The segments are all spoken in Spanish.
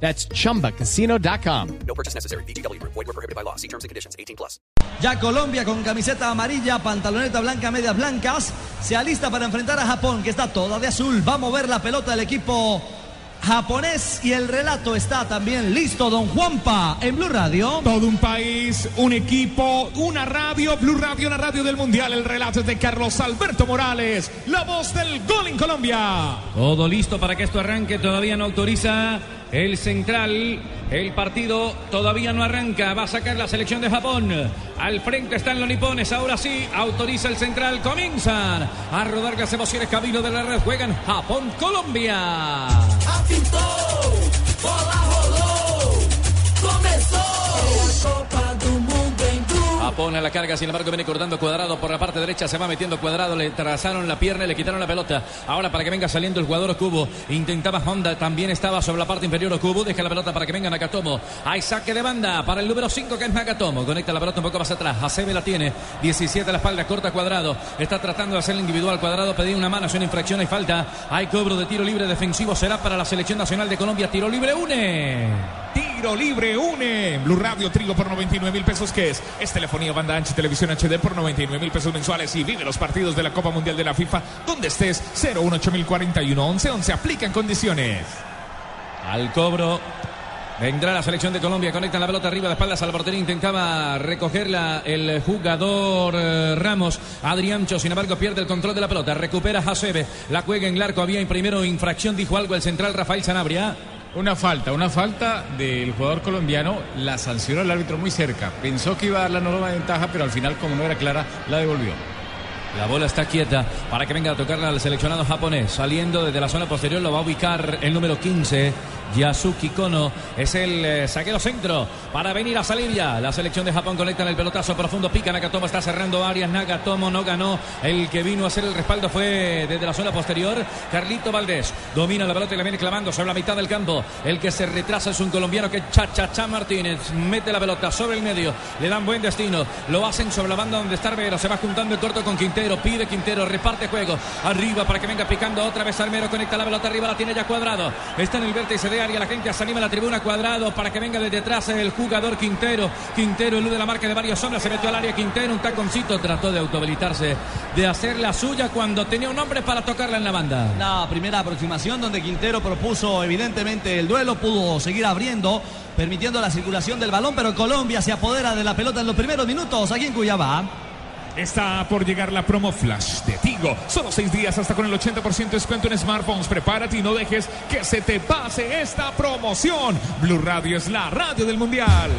That's chumbacasino.com. No purchase necessary. BGW. Void were prohibited by law. See terms and conditions. 18 plus. Ya Colombia con camiseta amarilla, pantaloneta blanca, medias blancas, se alista para enfrentar a Japón, que está toda de azul. Va a mover la pelota del equipo japonés y el relato está también listo, don Juanpa, en Blue Radio. Todo un país, un equipo, una radio, Blue Radio, la radio del Mundial. El relato es de Carlos Alberto Morales, la voz del gol en Colombia. Todo listo para que esto arranque. Todavía no autoriza el central. El partido todavía no arranca. Va a sacar la selección de Japón. Al frente están los nipones. Ahora sí, autoriza el central. Comienzan a rodar las emociones. Camino de la red. Juegan Japón-Colombia. A la carga, sin embargo viene cortando cuadrado por la parte derecha, se va metiendo cuadrado, le trazaron la pierna y le quitaron la pelota. Ahora para que venga saliendo el jugador Cubo, intentaba Honda, también estaba sobre la parte inferior Cubo, deja la pelota para que venga Nakatomo. Hay saque de banda para el número 5 que es Nakatomo, conecta la pelota un poco más atrás, Hasebe la tiene, 17 a la espalda, corta cuadrado, está tratando de hacer el individual cuadrado, pedir una mano, es una infracción, hay falta, hay cobro de tiro libre defensivo, será para la selección nacional de Colombia, tiro libre une. Tiro libre une. Blue Radio Trigo por 99 mil pesos, que es? Es telefonía, banda ancha televisión HD por 99 mil pesos mensuales. Y vive los partidos de la Copa Mundial de la FIFA donde estés. 018041 11 11. Aplican condiciones. Al cobro. Vendrá la selección de Colombia, conecta la pelota arriba de espaldas al portería, intentaba recogerla el jugador eh, Ramos, Adriancho, sin embargo pierde el control de la pelota, recupera Hasebe, la juega en el arco, había primero infracción, dijo algo el central Rafael Sanabria. Una falta, una falta del jugador colombiano, la sancionó el árbitro muy cerca. Pensó que iba a dar la de ventaja, pero al final, como no era clara, la devolvió. La bola está quieta para que venga a tocarla al seleccionado japonés. Saliendo desde la zona posterior lo va a ubicar el número 15, Yasuki Kono. Es el eh, saqueo centro para venir a salir ya. La selección de Japón conecta en el pelotazo profundo. Pica Nagatomo, está cerrando áreas. Nagatomo no ganó. El que vino a hacer el respaldo fue desde la zona posterior. Carlito Valdés domina la pelota y la viene clavando sobre la mitad del campo. El que se retrasa es un colombiano que Chachacha Martínez mete la pelota sobre el medio. Le dan buen destino. Lo hacen sobre la banda donde está Armero. Se va juntando el corto con Quintero. Pide Quintero. Reparte juego. Arriba para que venga picando otra vez Armero. Conecta la pelota arriba. La tiene ya cuadrado. Está en el vértice de área. La gente se anima a la tribuna cuadrado para que venga desde atrás el jugador Quintero. Quintero elude la marca de varios hombres. Se metió al área Quintero. Un taconcito. Trató de autohabilitarse. De hacer la suya cuando tenía un hombre para tocarla en la banda. La primera aproximación donde Quintero propuso evidentemente el duelo, pudo seguir abriendo, permitiendo la circulación del balón, pero Colombia se apodera de la pelota en los primeros minutos aquí en Cuyabá. Está por llegar la promo flash de Tigo. Solo seis días hasta con el 80% de descuento en smartphones. Prepárate y no dejes que se te pase esta promoción. Blue Radio es la radio del mundial.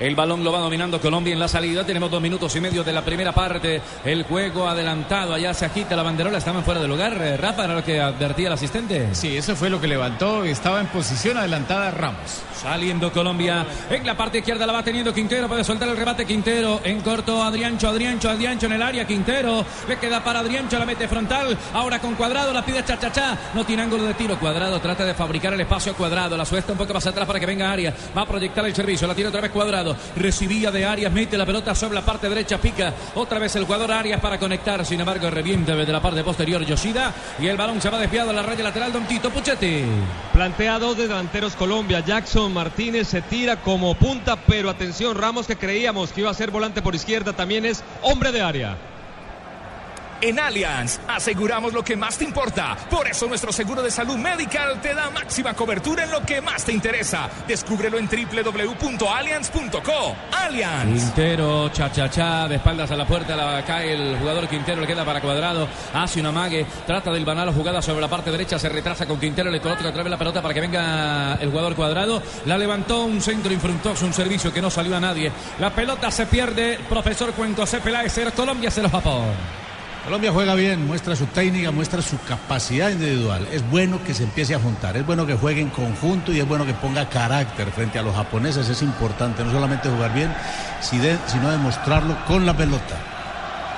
El balón lo va dominando Colombia en la salida. Tenemos dos minutos y medio de la primera parte. El juego adelantado. Allá se agita la banderola. Estaban fuera de lugar. Eh, Rafa era lo que advertía el asistente. Sí, eso fue lo que levantó. Estaba en posición adelantada Ramos. Saliendo Colombia. En la parte izquierda la va teniendo Quintero. Puede soltar el rebate Quintero. En corto Adriancho, Adriancho, Adriancho en el área. Quintero. Le queda para Adriancho. La mete frontal. Ahora con Cuadrado. La pide Chachachá. No tiene ángulo de tiro. Cuadrado trata de fabricar el espacio Cuadrado. La suelta un poco más atrás para que venga Arias. Va a proyectar el servicio. La tira otra vez Cuadrado. Recibía de Arias. Mete la pelota sobre la parte derecha. Pica. Otra vez el jugador Arias para conectar. Sin embargo, revienta desde la parte posterior Yoshida. Y el balón se va desviado a la raya lateral. Don Tito Puchetti. Plantea dos delanteros Colombia. Jackson Martínez se tira como punta, pero atención, Ramos que creíamos que iba a ser volante por izquierda también es hombre de área. En Allianz aseguramos lo que más te importa. Por eso nuestro seguro de salud medical te da máxima cobertura en lo que más te interesa. Descúbrelo en www.allianz.co. Allianz. Quintero, cha cha cha, de espaldas a la puerta, la cae el jugador Quintero, le queda para cuadrado, hace una mague, trata del banal jugada sobre la parte derecha, se retrasa con Quintero, le coloca otra vez la pelota para que venga el jugador cuadrado, la levantó un centro infructuoso, un servicio que no salió a nadie. La pelota se pierde, profesor Cuenco C. Peláez, Colombia, cero Japón. Colombia juega bien, muestra su técnica, muestra su capacidad individual. Es bueno que se empiece a juntar, es bueno que juegue en conjunto y es bueno que ponga carácter frente a los japoneses. Es importante no solamente jugar bien, sino demostrarlo con la pelota.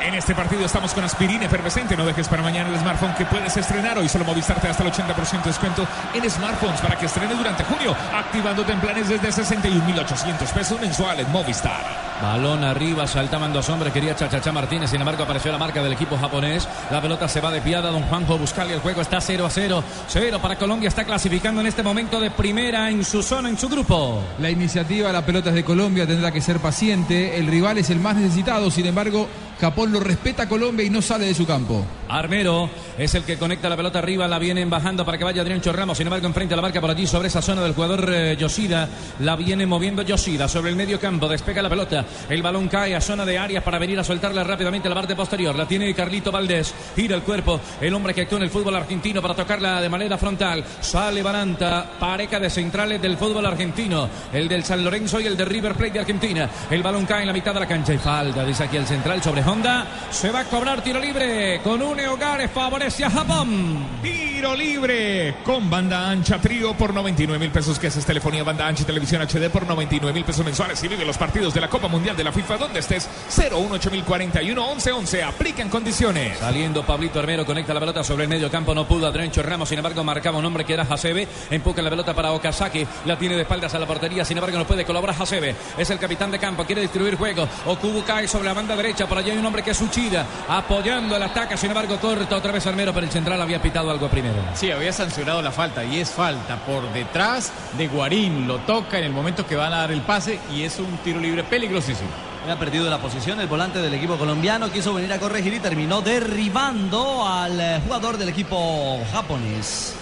En este partido estamos con aspirina efervescente. No dejes para mañana el smartphone que puedes estrenar. Hoy solo Movistar te hasta el 80% de descuento en smartphones para que estrenes durante junio, activándote en planes desde 61.800 pesos mensuales. Movistar. Balón arriba, saltaban dos hombres, quería Chachacha Martínez, sin embargo apareció la marca del equipo japonés. La pelota se va de piada, don Juanjo Buscali, el juego está 0 a 0. 0 para Colombia, está clasificando en este momento de primera en su zona, en su grupo. La iniciativa, la pelota es de Colombia, tendrá que ser paciente. El rival es el más necesitado, sin embargo, Japón lo respeta Colombia y no sale de su campo. Armero es el que conecta la pelota arriba, la vienen bajando para que vaya Adrián Chorramos. Sin embargo, enfrente a la marca por allí sobre esa zona del jugador eh, Yoshida. La viene moviendo Yoshida sobre el medio campo, despega la pelota. El balón cae a zona de áreas para venir a soltarla rápidamente a la parte posterior. La tiene Carlito Valdés. Gira el cuerpo. El hombre que actúa en el fútbol argentino para tocarla de manera frontal. Sale Baranta, pareja de centrales del fútbol argentino. El del San Lorenzo y el de River Plate de Argentina. El balón cae en la mitad de la cancha y falta. Dice aquí el central sobre Honda. Se va a cobrar tiro libre con un Hogares. Favorece a Japón. Tiro libre con banda ancha trío por 99 mil pesos. Que es telefonía banda ancha y televisión HD por 99 mil pesos mensuales. Y vive los partidos de la Copa Mundial de la FIFA donde estés. 018041 1111. Aplica en condiciones. Saliendo Pablito Armero. Conecta la pelota sobre el medio campo. No pudo Adrencho Ramos. Sin embargo, marcaba un hombre que era Hasebe. Empuja la pelota para Okazaki. La tiene de espaldas a la portería. Sin embargo, no puede colaborar Hasebe. Es el capitán de campo. Quiere distribuir juego. Okubu cae sobre la banda derecha. Por allí hay un hombre que es Uchida. Apoyando el ataque. Sin embargo, corta otra vez Armero. Pero el central había pitado algo primero. Sí, había sancionado la falta. Y es falta por detrás de Guarín. Lo toca en el momento que van a dar el pase. Y es un tiro libre peligrosísimo. Ha perdido la posición el volante del equipo colombiano. Quiso venir a corregir y terminó derribando al eh, jugador del equipo japonés.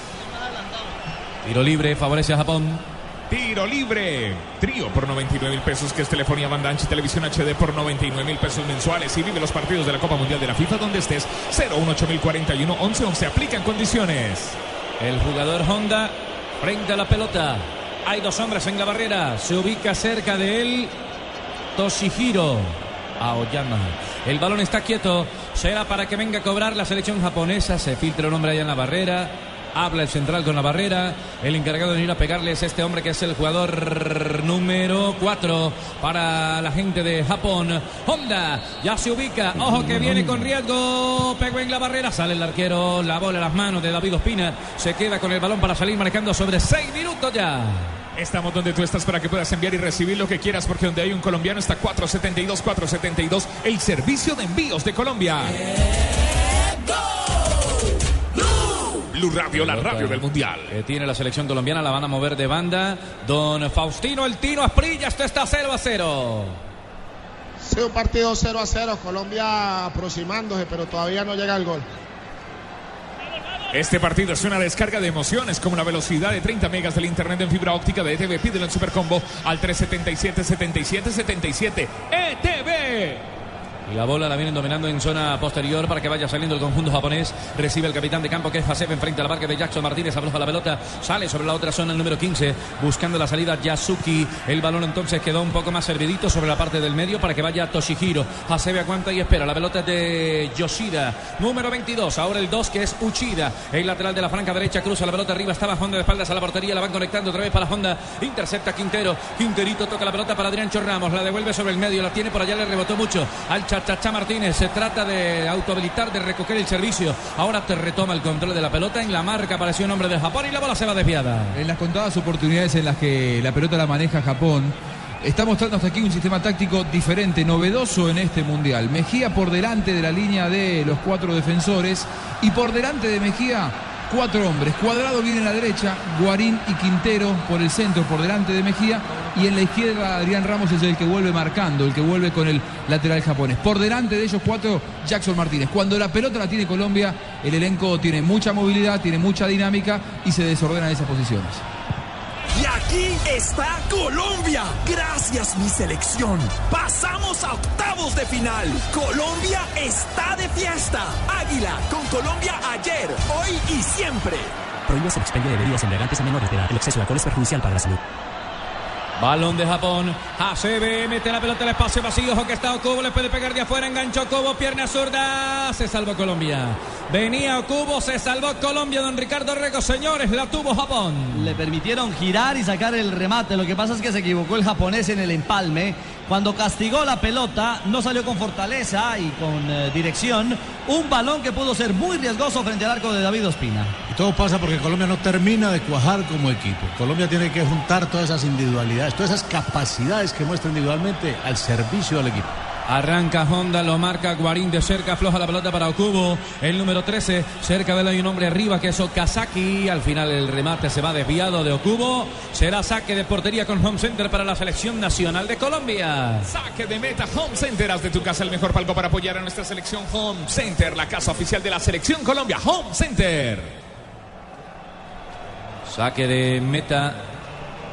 Tiro libre, favorece a Japón. Tiro libre. Trío por 99 mil pesos, que es telefonía banda ancha y televisión HD por 99 mil pesos mensuales. Y vive los partidos de la Copa Mundial de la FIFA donde estés. 018041 1111. Aplica en condiciones. El jugador Honda frente a la pelota. Hay dos hombres en la barrera. Se ubica cerca de él Toshihiro Aoyama. El balón está quieto. Será para que venga a cobrar la selección japonesa. Se filtra un hombre allá en la barrera. Habla el central con la barrera. El encargado de ir a pegarle es este hombre que es el jugador número 4 para la gente de Japón. Honda ya se ubica. Ojo que viene con riesgo. Pegó en la barrera. Sale el arquero. La bola en las manos de David Ospina. Se queda con el balón para salir manejando sobre 6 minutos ya. Estamos donde tú estás para que puedas enviar y recibir lo que quieras, porque donde hay un colombiano está 472, 472, el servicio de envíos de Colombia. Blue Radio, la radio del Mundial. Que tiene la selección colombiana, la van a mover de banda. Don Faustino El Tino Asprilla, esto está 0 a 0. Sí, un partido 0 a 0, Colombia aproximándose, pero todavía no llega el gol. Este partido es una descarga de emociones como la velocidad de 30 megas del internet en fibra óptica de ETV. Pídelo en Supercombo al 377 77 77 ETV. Y la bola la vienen dominando en zona posterior para que vaya saliendo el conjunto japonés. Recibe el capitán de campo que es Hasebe enfrente a la marca de Jackson Martínez. Abroja la pelota. Sale sobre la otra zona el número 15. Buscando la salida Yasuki. El balón entonces quedó un poco más servidito sobre la parte del medio para que vaya Toshihiro. Hasebe aguanta y espera. La pelota es de Yoshida. Número 22. Ahora el 2 que es Uchida. El lateral de la franca derecha cruza la pelota arriba. Estaba Honda de espaldas a la portería. La van conectando otra vez para Honda. Intercepta Quintero. Quinterito toca la pelota para Adrián Ramos. La devuelve sobre el medio. La tiene por allá. Le rebotó mucho al Chachacha Martínez. Se trata de autohabilitar, de recoger el servicio. Ahora te retoma el control de la pelota. En la marca apareció un hombre de Japón y la bola se va desviada. En las contadas oportunidades en las que la pelota la maneja Japón. Está mostrando hasta aquí un sistema táctico diferente, novedoso en este mundial. Mejía por delante de la línea de los cuatro defensores y por delante de Mejía cuatro hombres. Cuadrado viene a la derecha, Guarín y Quintero por el centro, por delante de Mejía. Y en la izquierda Adrián Ramos es el que vuelve marcando, el que vuelve con el lateral japonés. Por delante de ellos cuatro, Jackson Martínez. Cuando la pelota la tiene Colombia, el elenco tiene mucha movilidad, tiene mucha dinámica y se desordenan esas posiciones. Y aquí está Colombia. Gracias mi selección. Pasamos a octavos de final. Colombia está de fiesta. Águila con Colombia ayer, hoy y siempre. Prohíbe el expendio de bebidas embriagantes a menores de edad. El exceso de alcohol es perjudicial para la salud. Balón de Japón. Hasebe mete la pelota al espacio vacío. Que está Okubo. Le puede pegar de afuera. Enganchó Okubo. Pierna zurda. Se salvó Colombia. Venía Okubo. Se salvó Colombia. Don Ricardo Rego. Señores, la tuvo Japón. Le permitieron girar y sacar el remate. Lo que pasa es que se equivocó el japonés en el empalme. Cuando castigó la pelota, no salió con fortaleza y con eh, dirección. Un balón que pudo ser muy riesgoso frente al arco de David Ospina. Y todo pasa porque Colombia no termina de cuajar como equipo. Colombia tiene que juntar todas esas individualidades, todas esas capacidades que muestra individualmente al servicio del equipo. Arranca Honda, lo marca Guarín de cerca, afloja la pelota para Okubo. El número 13, cerca de él hay un hombre arriba que es Okazaki. Al final el remate se va desviado de Okubo. Será saque de portería con Home Center para la selección nacional de Colombia. Saque de meta Home Center. Haz de tu casa el mejor palco para apoyar a nuestra selección Home Center, la casa oficial de la selección Colombia. Home Center. Saque de meta.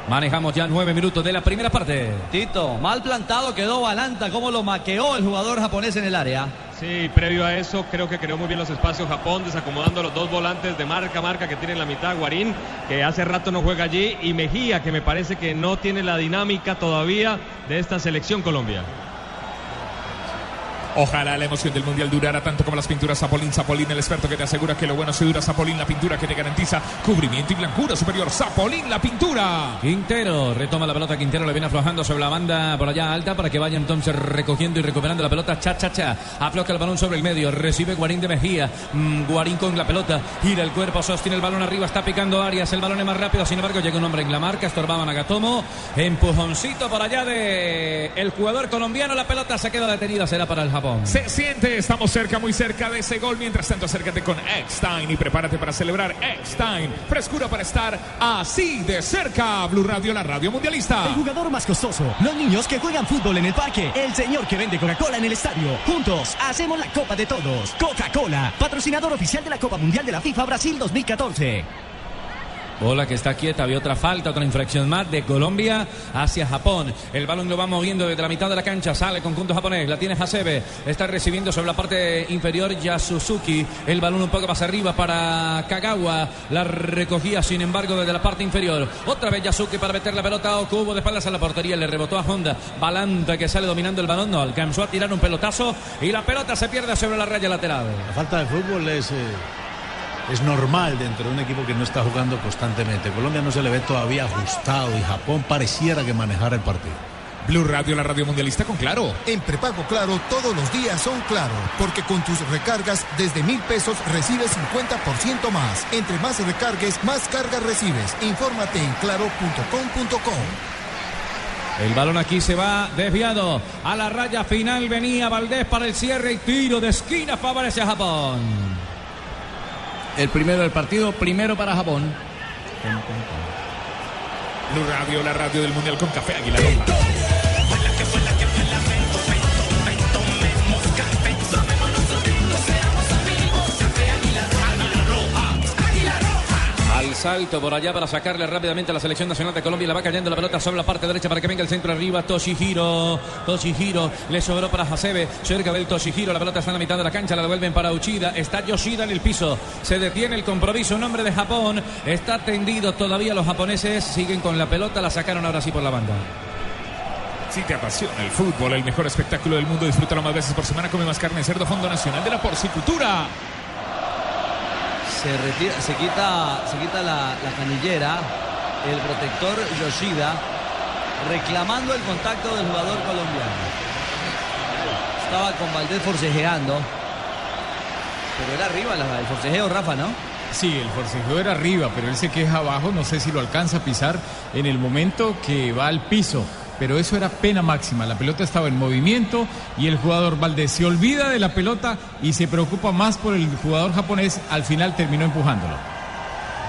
Manejamos ya nueve minutos de la primera parte. Tito, mal plantado quedó Balanta, cómo lo maqueó el jugador japonés en el área. Sí, previo a eso creo que creó muy bien los espacios Japón, desacomodando los dos volantes de marca marca que tiene en la mitad, Guarín, que hace rato no juega allí, y Mejía, que me parece que no tiene la dinámica todavía de esta selección Colombia. Ojalá la emoción del mundial durara tanto como las pinturas Zapolín. Zapolín, el experto que te asegura que lo bueno se dura. Zapolín, la pintura que te garantiza cubrimiento y blancura superior. Zapolín, la pintura. Quintero retoma la pelota. Quintero le viene aflojando sobre la banda por allá alta para que vaya entonces recogiendo y recuperando la pelota. Cha, cha, cha. Afloja el balón sobre el medio. Recibe Guarín de Mejía. Mm, Guarín con la pelota. Gira el cuerpo. Sostiene el balón arriba. Está picando Arias. El balón es más rápido. Sin embargo, llega un hombre en la marca. Estorbaba Nagatomo. Empujoncito por allá de el jugador colombiano. La pelota se queda detenida. Será para el Japón. Se siente, estamos cerca, muy cerca de ese gol. Mientras tanto, acércate con Eckstein y prepárate para celebrar Eckstein. Frescura para estar así de cerca. Blue Radio, la radio mundialista. El jugador más costoso. Los niños que juegan fútbol en el parque. El señor que vende Coca-Cola en el estadio. Juntos hacemos la Copa de Todos. Coca-Cola, patrocinador oficial de la Copa Mundial de la FIFA Brasil 2014. Bola que está quieta, había otra falta, otra infracción más de Colombia hacia Japón. El balón lo va moviendo desde la mitad de la cancha, sale conjunto japonés, la tiene Hasebe, está recibiendo sobre la parte inferior Yasuzuki. El balón un poco más arriba para Kagawa, la recogía sin embargo desde la parte inferior. Otra vez Yasuki para meter la pelota a Okubo de espaldas a la portería, le rebotó a Honda. Balanta que sale dominando el balón, no alcanzó a tirar un pelotazo y la pelota se pierde sobre la raya lateral. La falta de fútbol es. Eh es normal dentro de un equipo que no está jugando constantemente. Colombia no se le ve todavía ajustado y Japón pareciera que manejara el partido. Blue Radio, la radio mundialista con Claro. En prepago Claro todos los días son Claro, porque con tus recargas desde mil pesos recibes 50% más. Entre más recargues, más cargas recibes. Infórmate en claro.com.co. El balón aquí se va desviado. A la raya final venía Valdés para el cierre y tiro de esquina favorece a Japón el primero del partido, primero para Japón. Blue Radio, la radio del Mundial con Café Águila Roja. Salto por allá para sacarle rápidamente a la selección nacional de Colombia. La va cayendo la pelota sobre la parte derecha para que venga el centro arriba. Toshihiro. Toshihiro. Le sobró para Hasebe. Cerca del Toshihiro. La pelota está en la mitad de la cancha. La devuelven para Uchida. Está Yoshida en el piso. Se detiene el compromiso. Un hombre de Japón. Está tendido todavía. Los japoneses siguen con la pelota. La sacaron ahora sí por la banda. Si te apasiona el fútbol, el mejor espectáculo del mundo, disfrútalo más veces por semana. Come más carne cerdo, Fondo Nacional de la Porcicultura. Se, retira, se quita, se quita la, la canillera, el protector Yoshida, reclamando el contacto del jugador colombiano. Estaba con Valdés forcejeando, pero era arriba el forcejeo, Rafa, ¿no? Sí, el forcejeo era arriba, pero él se queja abajo, no sé si lo alcanza a pisar en el momento que va al piso. Pero eso era pena máxima, la pelota estaba en movimiento y el jugador Valdés se olvida de la pelota y se preocupa más por el jugador japonés, al final terminó empujándolo.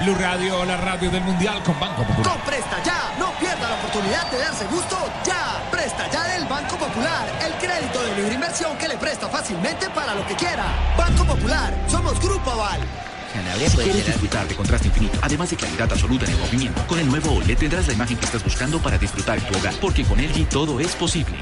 Blue Radio, la radio del Mundial con Banco Popular. Con Presta Ya, no pierda la oportunidad de darse gusto ya. Presta Ya del Banco Popular, el crédito de libre inversión que le presta fácilmente para lo que quiera. Banco Popular, somos Grupo Aval. Si quieres disfrutar de contraste infinito, además de claridad absoluta en el movimiento, con el nuevo OLED tendrás la imagen que estás buscando para disfrutar en tu hogar, porque con LG todo es posible.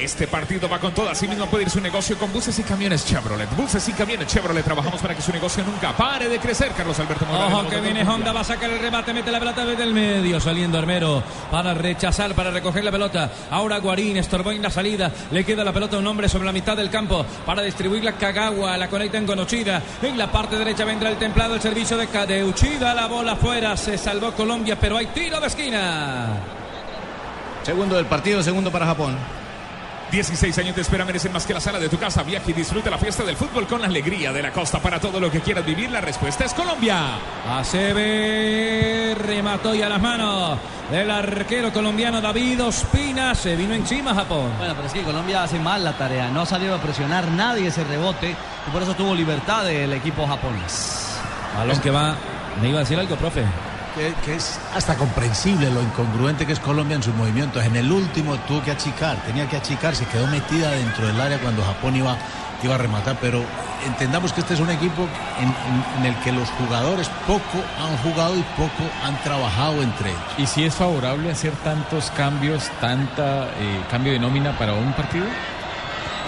Este partido va con todo. Así mismo puede ir su negocio con buses y camiones Chevrolet. Buses y camiones Chevrolet. Trabajamos para que su negocio nunca pare de crecer. Carlos Alberto Morales. Ojo que viene Honda, va a sacar el remate, mete la pelota desde el medio, saliendo Armero para rechazar, para recoger la pelota. Ahora Guarín estorbó en la salida, le queda la pelota a un hombre sobre la mitad del campo para distribuirla Kagawa, la conectan con Uchida. En la parte derecha vendrá el templado, el servicio de, de Uchida, la bola afuera, se salvó Colombia, pero hay tiro de esquina. Segundo del partido, segundo para Japón. 16 años de espera merecen más que la sala de tu casa. Viaja y disfruta la fiesta del fútbol con la alegría de la costa. Para todo lo que quieras vivir, la respuesta es Colombia. ACB remató y a las manos del arquero colombiano David Ospina. Se vino encima Japón. Bueno, pero es que Colombia hace mal la tarea. No ha salido a presionar nadie ese rebote. Y por eso tuvo libertad el equipo japonés. Balón que va. ¿Me iba a decir algo, profe? Que, que, es hasta comprensible lo incongruente que es Colombia en sus movimientos. En el último tuvo que achicar, tenía que achicar, se quedó metida dentro del área cuando Japón iba, iba a rematar. Pero entendamos que este es un equipo en, en, en, el que los jugadores poco han jugado y poco han trabajado entre ellos. ¿Y si es favorable hacer tantos cambios, tanta eh, cambio de nómina para un partido?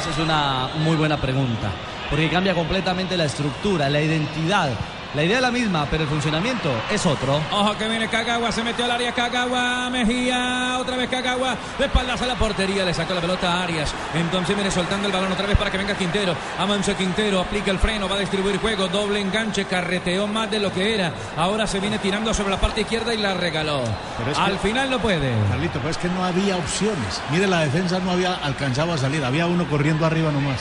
Esa es una muy buena pregunta, porque cambia completamente la estructura, la identidad la idea es la misma, pero el funcionamiento es otro. Ojo que viene Kagawa, se metió al área Kagawa, Mejía, otra vez Kagawa, de espaldas a la portería, le sacó la pelota a Arias. Entonces viene soltando el balón otra vez para que venga Quintero. Avanza Quintero, aplica el freno, va a distribuir juego, doble enganche, carreteó más de lo que era. Ahora se viene tirando sobre la parte izquierda y la regaló. al que, final no puede. Carlito, pero es que no había opciones. Mire, la defensa no había alcanzado a salir, había uno corriendo arriba nomás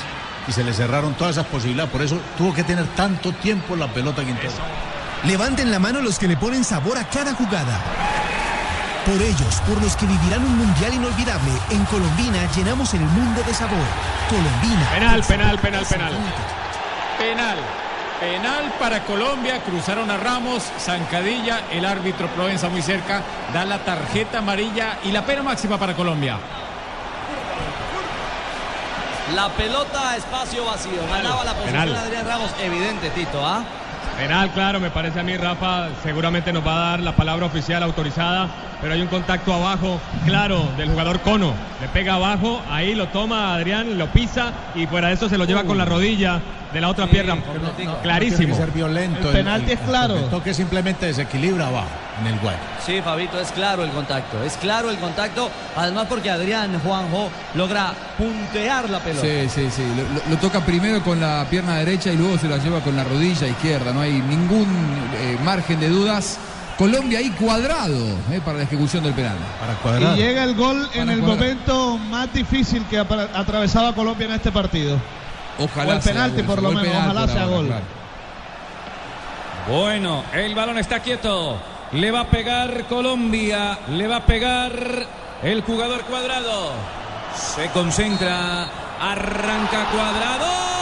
y se le cerraron todas esas posibilidades. Por eso tuvo que tener tanto tiempo la pelota Quintero. Levanten la mano los que le ponen sabor a cada jugada. Por ellos, por los que vivirán un mundial inolvidable, en Colombina llenamos el mundo de sabor. Colombina. Penal, penal, penal, penal. Penal. Penal para Colombia, cruzaron a Ramos, zancadilla, el árbitro Provenza muy cerca, da la tarjeta amarilla y la pena máxima para Colombia. La pelota a espacio vacío. Ganaba la posición Penal. Adrián Ramos. Evidente, Tito, ¿ah? Penal, claro, me parece a mí, Rafa, seguramente nos va a dar la palabra oficial autorizada, pero hay un contacto abajo, claro, del jugador Cono. Le pega abajo, ahí lo toma Adrián, lo pisa y fuera de eso se lo lleva uh. con la rodilla de la otra sí, pierna. No, Clarísimo. No ser violento. El penalti el, es claro. El toque simplemente desequilibra abajo en el guay. Sí, Fabito, es claro el contacto. Es claro el contacto. Además porque Adrián Juanjo logra puntear la pelota. Sí, sí, sí. Lo, lo, toca primero con la pierna derecha y luego se la lleva con la rodilla izquierda. No hay ningún eh, margen de dudas. Colombia ahí cuadrado eh, para la ejecución del penal. Para cuadrado. Y llega el gol para en el cuadrado. momento más difícil que atravesaba Colombia en este partido. Ojalá o el penalti por lo menos, ojalá sea ahora, gol. Claro. Bueno, el balón está quieto. Le va a pegar Colombia. Le va a pegar el jugador cuadrado. Se concentra. Arranca cuadrado.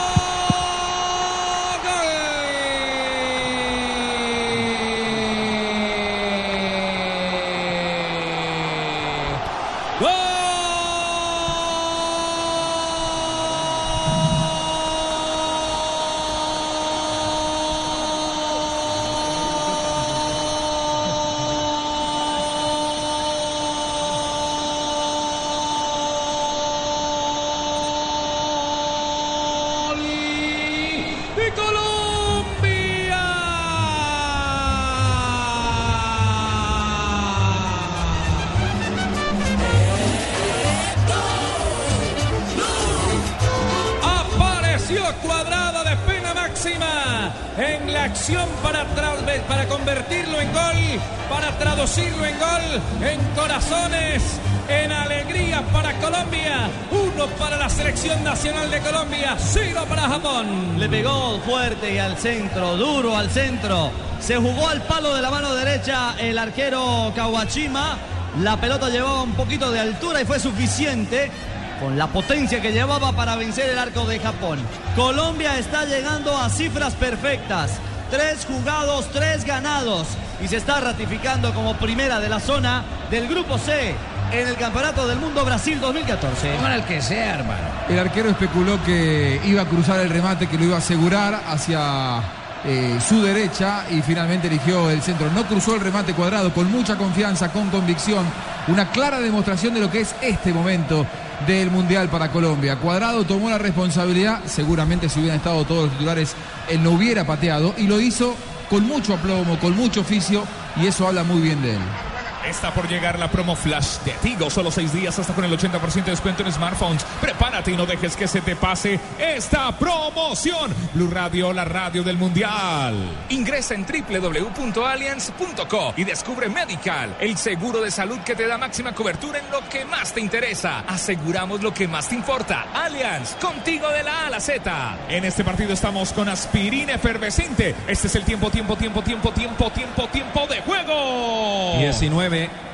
Traducirlo en gol, en corazones, en alegría para Colombia, uno para la selección nacional de Colombia, cero para Japón. Le pegó fuerte y al centro, duro al centro. Se jugó al palo de la mano derecha el arquero Kawachima. La pelota llevaba un poquito de altura y fue suficiente con la potencia que llevaba para vencer el arco de Japón. Colombia está llegando a cifras perfectas. Tres jugados, tres ganados. Y se está ratificando como primera de la zona del Grupo C en el Campeonato del Mundo Brasil 2014. Con el que sea, hermano. El arquero especuló que iba a cruzar el remate, que lo iba a asegurar hacia eh, su derecha y finalmente eligió el centro. No cruzó el remate cuadrado con mucha confianza, con convicción. Una clara demostración de lo que es este momento del Mundial para Colombia. Cuadrado tomó la responsabilidad, seguramente si hubieran estado todos los titulares, él no hubiera pateado y lo hizo con mucho aplomo, con mucho oficio y eso habla muy bien de él. Está por llegar la promo Flash de Tigo. Solo seis días hasta con el 80% de descuento en smartphones. Prepárate y no dejes que se te pase esta promoción. Blue Radio, la radio del Mundial. Ingresa en www.allianz.co y descubre Medical, el seguro de salud que te da máxima cobertura en lo que más te interesa. Aseguramos lo que más te importa. Allianz, contigo de la A a la Z. En este partido estamos con aspirina efervescente. Este es el tiempo, tiempo, tiempo, tiempo, tiempo, tiempo, tiempo de juego. 19. 9.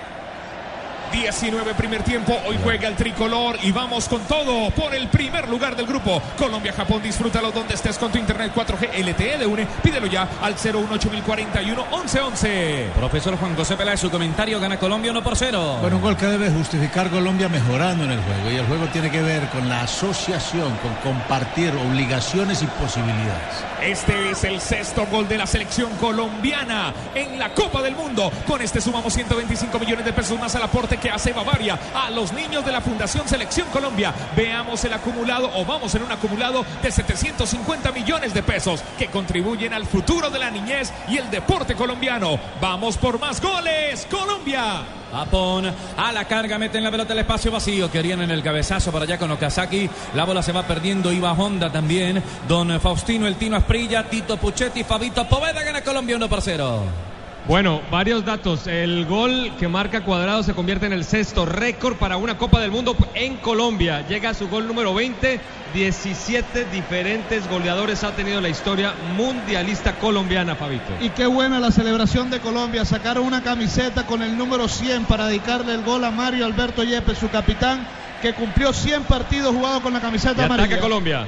19 primer tiempo, hoy juega el tricolor y vamos con todo por el primer lugar del grupo. Colombia-Japón, disfrútalo donde estés con tu internet 4G LTE de UNE. Pídelo ya al 018041 1111. Profesor Juan José Peláez, su comentario, gana Colombia 1 por 0. Con un gol que debe justificar Colombia mejorando en el juego y el juego tiene que ver con la asociación, con compartir obligaciones y posibilidades. Este es el sexto gol de la selección colombiana en la Copa del Mundo. Con este sumamos 125 millones de pesos más al aporte que hace Bavaria a los niños de la Fundación Selección Colombia. Veamos el acumulado o vamos en un acumulado de 750 millones de pesos que contribuyen al futuro de la niñez y el deporte colombiano. Vamos por más goles, Colombia. Japón a la carga, meten la pelota al espacio vacío. Querían en el cabezazo para allá con Okazaki. La bola se va perdiendo. Iba Honda también. Don Faustino, el Tino Asprilla, Tito Puchetti, Fabito Poveda gana Colombia 1 por 0. Bueno, varios datos. El gol que marca Cuadrado se convierte en el sexto récord para una Copa del Mundo en Colombia. Llega a su gol número 20. 17 diferentes goleadores ha tenido la historia mundialista colombiana, Fabito. Y qué buena la celebración de Colombia. Sacaron una camiseta con el número 100 para dedicarle el gol a Mario Alberto Yepes, su capitán, que cumplió 100 partidos jugados con la camiseta Y amarilla. ataca Colombia.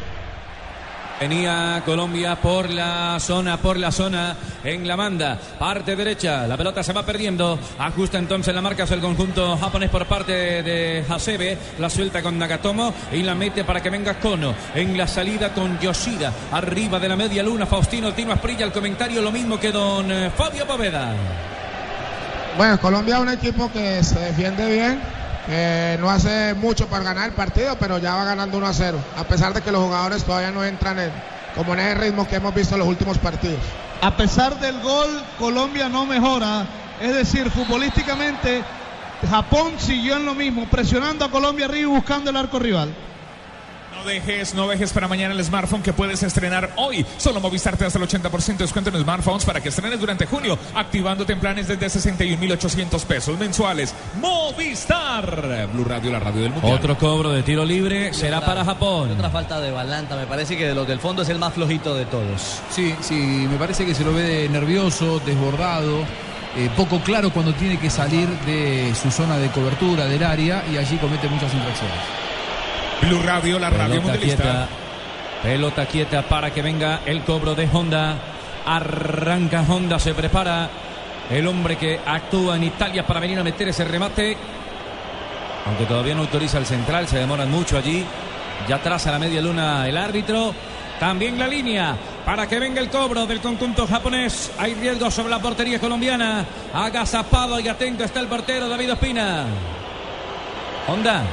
Venía Colombia por la zona, por la zona en la banda. Parte derecha, la pelota se va perdiendo. Ajusta entonces la marca el conjunto japonés por parte de Hasebe. La suelta con Nagatomo y la mete para que venga Kono. En la salida con Yoshida. Arriba de la media luna, Faustino Tino Asprilla. El comentario lo mismo que don eh, Fabio Poveda. Bueno, Colombia es un equipo que se defiende bien, que no hace mucho para ganar el partido, pero ya va ganando 1 a 0, a pesar de que los jugadores todavía no entran en, como en ese ritmo que hemos visto en los últimos partidos. A pesar del gol, Colombia no mejora. Es decir, futbolísticamente, Japón siguió en lo mismo, presionando a Colombia arriba y buscando el arco rival. No dejes, no dejes para mañana el smartphone que puedes estrenar hoy. Solo Movistar te hace el 80% de descuento en smartphones para que estrenes durante junio, activándote en planes desde 61.800 pesos mensuales. Movistar. Blue Radio, la radio del mundo. Otro cobro de tiro libre será para Japón. Otra falta de Balanta, me parece que de los del fondo es el más flojito de todos. Sí, sí, me parece que se lo ve nervioso, desbordado, eh, poco claro cuando tiene que salir de su zona de cobertura del área y allí comete muchas infracciones. Blue Radio, la radio Pelota mundialista. quieta. Pelota quieta para que venga el cobro de Honda. Arranca Honda, se prepara. El hombre que actúa en Italia para venir a meter ese remate. Aunque todavía no autoriza el central, se demoran mucho allí. Ya traza la media luna el árbitro. También la línea para que venga el cobro del conjunto japonés. Hay riesgo sobre la portería colombiana. Agazapado y atento está el portero David Ospina. Honda.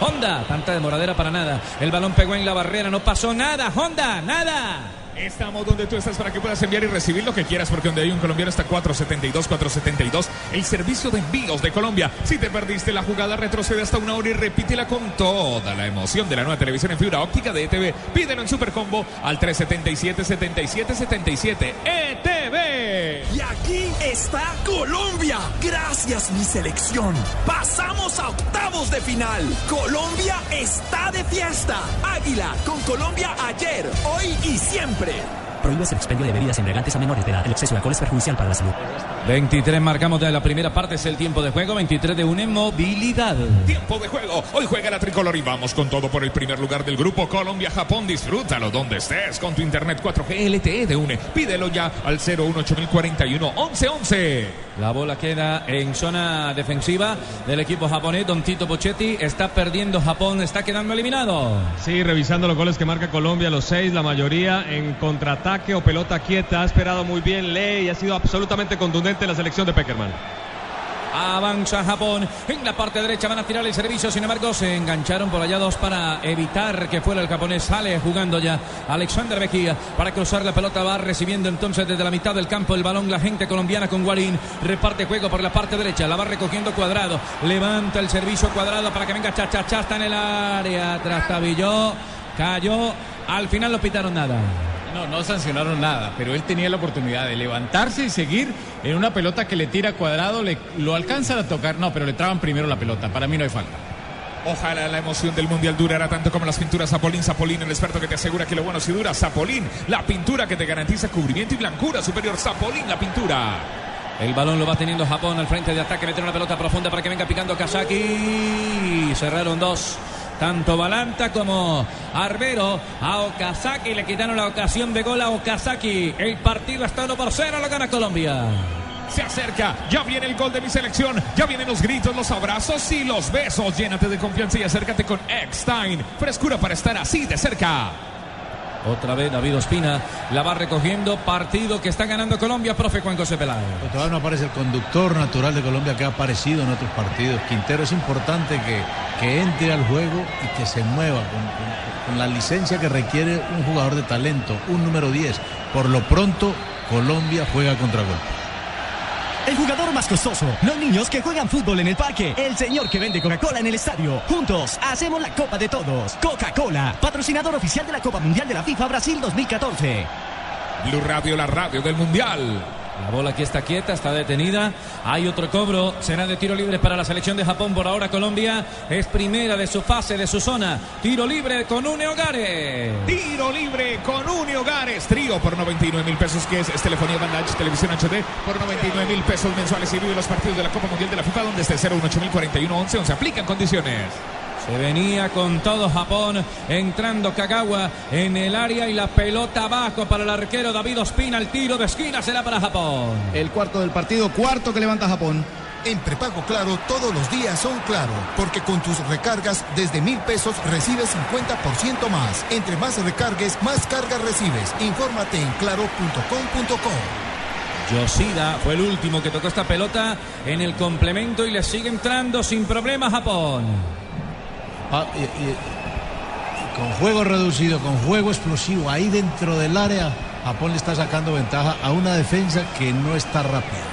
Honda. Tanta demoradera para nada. El balón pegó en la barrera. No pasó nada. Honda. Nada. Estamos donde tú estás para que puedas enviar y recibir lo que quieras, porque donde hay un colombiano está 472, 472. El servicio de envíos de Colombia. Si te perdiste la jugada, retrocede hasta una hora y repítela con toda la emoción de la nueva televisión en fibra óptica de ETV. Pídelo en Supercombo al 377 77 77 ETV. Y aquí está Colombia. Gracias mi selección. Pasamos a octavos de final. Colombia está de fiesta. Águila con Colombia ayer, hoy y siempre. ready. Prohíbes el expendio de bebidas embriagantes a menores de edad. El exceso de alcohol es perjudicial para la salud. 23 marcamos de la primera parte, es el tiempo de juego. 23 de une, movilidad. Tiempo de juego. Hoy juega la tricolor y vamos con todo por el primer lugar del grupo Colombia-Japón. Disfrútalo donde estés con tu internet 4G LTE de UNE. Pídelo ya al 018041 1111. La bola queda en zona defensiva del equipo japonés. Don Tito Pochetti está perdiendo Japón, está quedando eliminado. Sí, revisando los goles que marca Colombia, los seis, la mayoría en contraataque o pelota quieta. Ha esperado muy bien Ley y ha sido absolutamente contundente en la selección de Peckerman. Avanza Japón. En la parte derecha van a tirar el servicio. Sin embargo, se engancharon por allá dos para evitar que fuera el japonés. Sale jugando ya Alexander Mejía para cruzar la pelota. Va recibiendo entonces desde la mitad del campo el balón la gente colombiana con Guarín. Reparte juego por la parte derecha. La va recogiendo cuadrado. Levanta el servicio cuadrado para que venga Chachacha. Está en el área. Trastabilló. Cayó. Al final no pitaron nada. No, no sancionaron nada, pero él tenía la oportunidad de levantarse y seguir en una pelota que le tira cuadrado, le, lo alcanzan a tocar, no, pero le traban primero la pelota. Para mí no hay falta. Ojalá la emoción del mundial durara tanto como las pinturas Zapolín. Zapolín, el experto que te asegura que lo bueno si dura. Zapolín, la pintura que te garantiza cubrimiento y blancura superior. Zapolín, la pintura. El balón lo va teniendo Japón al frente de ataque. Meter una pelota profunda para que venga picando Kazaki. Cerraron dos. Tanto Balanta como Arbero a Okazaki le quitaron la ocasión de gol a Okazaki. El partido está 1 por 0, lo gana Colombia. Se acerca, ya viene el gol de mi selección, ya vienen los gritos, los abrazos y los besos. Llénate de confianza y acércate con Eckstein. Frescura para estar así de cerca. Otra vez David Ospina la va recogiendo. Partido que está ganando Colombia, profe Juan José Peláez. Todavía no aparece el conductor natural de Colombia que ha aparecido en otros partidos. Quintero es importante que, que entre al juego y que se mueva con, con- la licencia que requiere un jugador de talento, un número 10. Por lo pronto, Colombia juega contra gol. El jugador más costoso, los niños que juegan fútbol en el parque, el señor que vende Coca-Cola en el estadio. Juntos hacemos la Copa de Todos. Coca-Cola, patrocinador oficial de la Copa Mundial de la FIFA Brasil 2014. Blue Radio, la radio del mundial. La bola aquí está quieta, está detenida. Hay otro cobro. Será de tiro libre para la selección de Japón. Por ahora Colombia es primera de su fase, de su zona. Tiro libre con un Hogares. Tiro libre con Uni Hogares. Trío por 99 mil pesos, que es, es telefonía banda televisión HD por 99 mil pesos mensuales y vive los partidos de la Copa Mundial de la FIFA, donde esté 018 11 11 aplican condiciones. Se venía con todo Japón, entrando Kagawa en el área y la pelota abajo para el arquero David Ospina. El tiro de esquina será para Japón. El cuarto del partido, cuarto que levanta Japón. En prepago claro, todos los días son claro, porque con tus recargas desde mil pesos recibes 50% más. Entre más recargues, más cargas recibes. Infórmate en claro.com.co. Yoshida fue el último que tocó esta pelota en el complemento y le sigue entrando sin problema Japón. Ah, con juego reducido, con juego explosivo, ahí dentro del área, Japón le está sacando ventaja a una defensa que no está rápida.